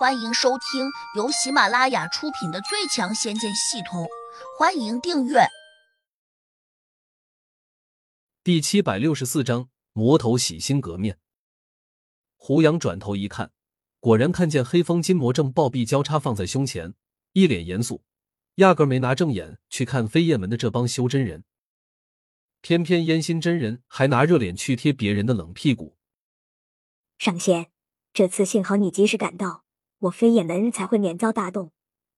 欢迎收听由喜马拉雅出品的《最强仙剑系统》，欢迎订阅。第七百六十四章魔头洗心革面。胡杨转头一看，果然看见黑风金魔正抱臂交叉放在胸前，一脸严肃，压根没拿正眼去看飞燕门的这帮修真人。偏偏烟心真人还拿热脸去贴别人的冷屁股。上仙，这次幸好你及时赶到。我飞燕门才会免遭大动，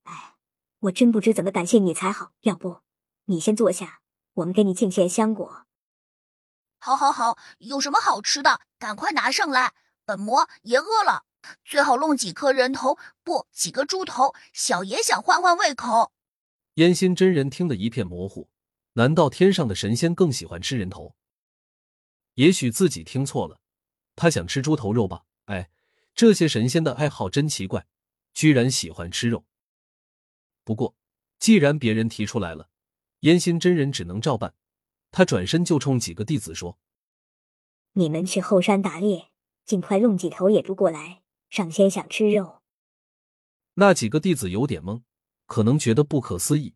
哎，我真不知怎么感谢你才好。要不，你先坐下，我们给你敬献香果。好，好，好，有什么好吃的，赶快拿上来，本魔也饿了。最好弄几颗人头，不，几个猪头，小爷想换换胃口。烟心真人听得一片模糊，难道天上的神仙更喜欢吃人头？也许自己听错了，他想吃猪头肉吧？哎。这些神仙的爱好真奇怪，居然喜欢吃肉。不过，既然别人提出来了，烟心真人只能照办。他转身就冲几个弟子说：“你们去后山打猎，尽快弄几头野猪过来。上仙想吃肉。”那几个弟子有点懵，可能觉得不可思议：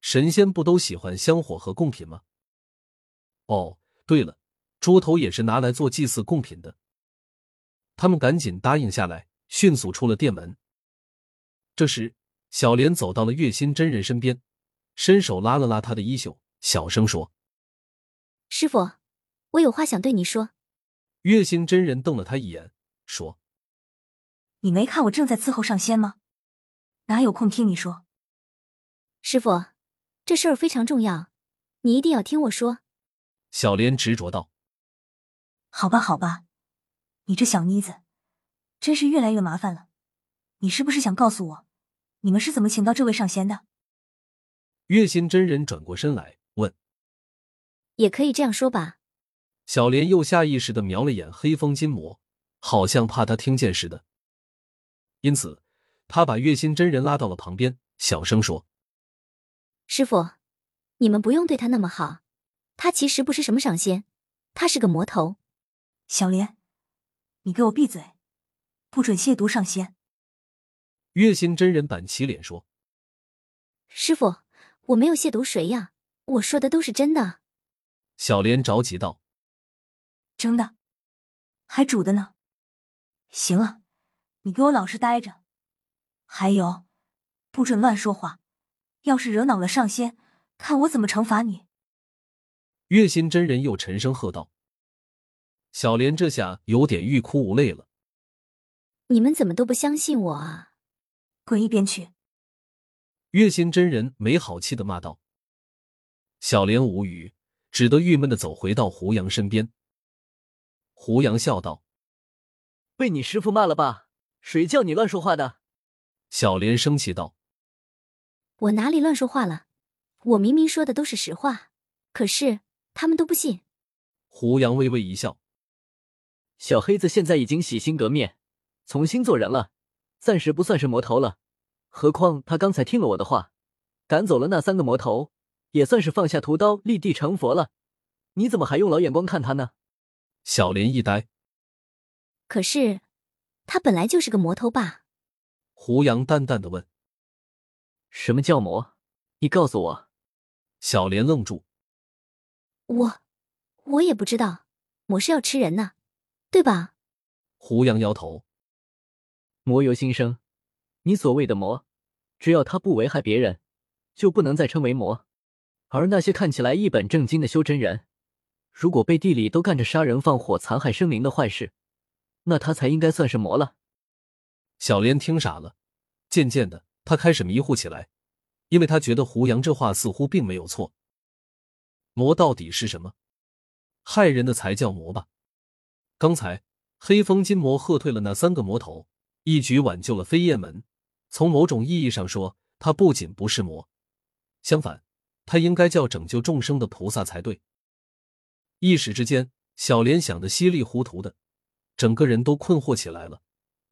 神仙不都喜欢香火和贡品吗？哦，对了，猪头也是拿来做祭祀贡品的。他们赶紧答应下来，迅速出了店门。这时，小莲走到了月心真人身边，伸手拉了拉他的衣袖，小声说：“师傅，我有话想对你说。”月心真人瞪了他一眼，说：“你没看我正在伺候上仙吗？哪有空听你说？”师傅，这事儿非常重要，你一定要听我说。”小莲执着道。“好吧，好吧。”你这小妮子，真是越来越麻烦了。你是不是想告诉我，你们是怎么请到这位上仙的？月心真人转过身来问：“也可以这样说吧。”小莲又下意识的瞄了眼黑风金魔，好像怕他听见似的，因此他把月心真人拉到了旁边，小声说：“师傅，你们不用对他那么好，他其实不是什么上仙，他是个魔头。”小莲。你给我闭嘴！不准亵渎上仙！月心真人板起脸说：“师傅，我没有亵渎谁呀，我说的都是真的。”小莲着急道：“真的？还煮的呢？行了，你给我老实待着。还有，不准乱说话，要是惹恼了上仙，看我怎么惩罚你！”月心真人又沉声喝道。小莲这下有点欲哭无泪了。你们怎么都不相信我啊？滚一边去！月心真人没好气的骂道。小莲无语，只得郁闷的走回到胡杨身边。胡杨笑道：“被你师傅骂了吧？谁叫你乱说话的？”小莲生气道：“我哪里乱说话了？我明明说的都是实话，可是他们都不信。”胡杨微微一笑。小黑子现在已经洗心革面，重新做人了，暂时不算是魔头了。何况他刚才听了我的话，赶走了那三个魔头，也算是放下屠刀，立地成佛了。你怎么还用老眼光看他呢？小莲一呆。可是，他本来就是个魔头吧？胡杨淡淡的问。什么叫魔？你告诉我。小莲愣住。我，我也不知道，魔是要吃人呢。对吧？胡杨摇头。魔由心生，你所谓的魔，只要他不危害别人，就不能再称为魔。而那些看起来一本正经的修真人，如果背地里都干着杀人放火、残害生灵的坏事，那他才应该算是魔了。小莲听傻了，渐渐的，他开始迷糊起来，因为他觉得胡杨这话似乎并没有错。魔到底是什么？害人的才叫魔吧？刚才黑风金魔喝退了那三个魔头，一举挽救了飞燕门。从某种意义上说，他不仅不是魔，相反，他应该叫拯救众生的菩萨才对。一时之间，小莲想的稀里糊涂的，整个人都困惑起来了。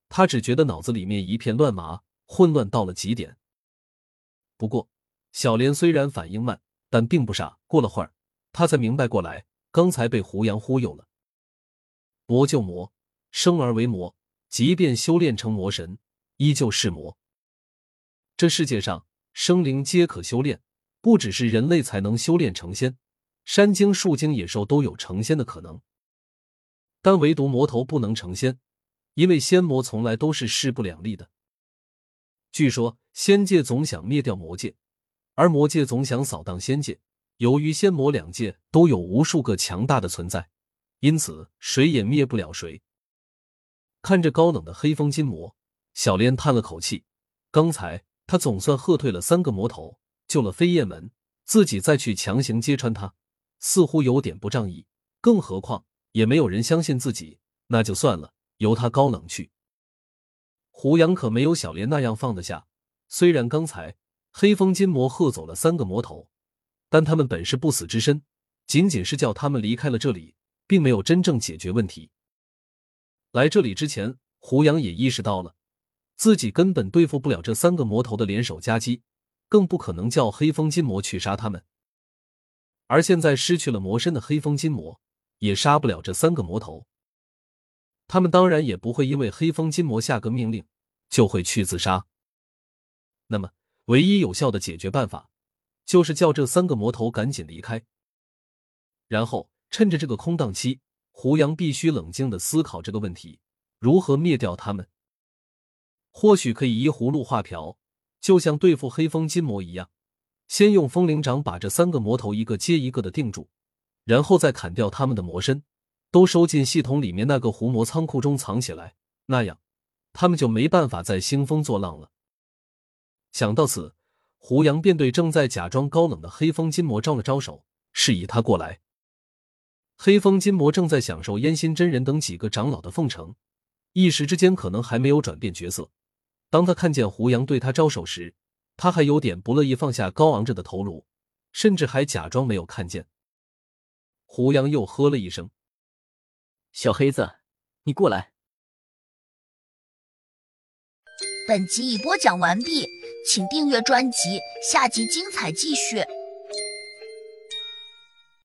他只觉得脑子里面一片乱麻，混乱到了极点。不过，小莲虽然反应慢，但并不傻。过了会儿，他才明白过来，刚才被胡杨忽悠了。魔就魔，生而为魔，即便修炼成魔神，依旧是魔。这世界上生灵皆可修炼，不只是人类才能修炼成仙，山精、树精、野兽都有成仙的可能。但唯独魔头不能成仙，因为仙魔从来都是势不两立的。据说仙界总想灭掉魔界，而魔界总想扫荡仙界。由于仙魔两界都有无数个强大的存在，因此谁也灭不了谁。看着高冷的黑风金魔，小莲叹了口气。刚才他总算喝退了三个魔头，救了飞燕门，自己再去强行揭穿他，似乎有点不仗义。更何况也没有人相信自己，那就算了，由他高冷去。胡杨可没有小莲那样放得下。虽然刚才黑风金魔喝走了三个魔头。但他们本是不死之身，仅仅是叫他们离开了这里，并没有真正解决问题。来这里之前，胡杨也意识到了自己根本对付不了这三个魔头的联手夹击，更不可能叫黑风金魔去杀他们。而现在失去了魔身的黑风金魔也杀不了这三个魔头，他们当然也不会因为黑风金魔下个命令就会去自杀。那么，唯一有效的解决办法。就是叫这三个魔头赶紧离开，然后趁着这个空档期，胡杨必须冷静的思考这个问题：如何灭掉他们？或许可以依葫芦画瓢，就像对付黑风金魔一样，先用风灵掌把这三个魔头一个接一个的定住，然后再砍掉他们的魔身，都收进系统里面那个狐魔仓库中藏起来，那样他们就没办法再兴风作浪了。想到此。胡杨便对正在假装高冷的黑风金魔招了招手，示意他过来。黑风金魔正在享受烟心真人等几个长老的奉承，一时之间可能还没有转变角色。当他看见胡杨对他招手时，他还有点不乐意放下高昂着的头颅，甚至还假装没有看见。胡杨又喝了一声：“小黑子，你过来。”本集已播讲完毕。请订阅专辑，下集精彩继续。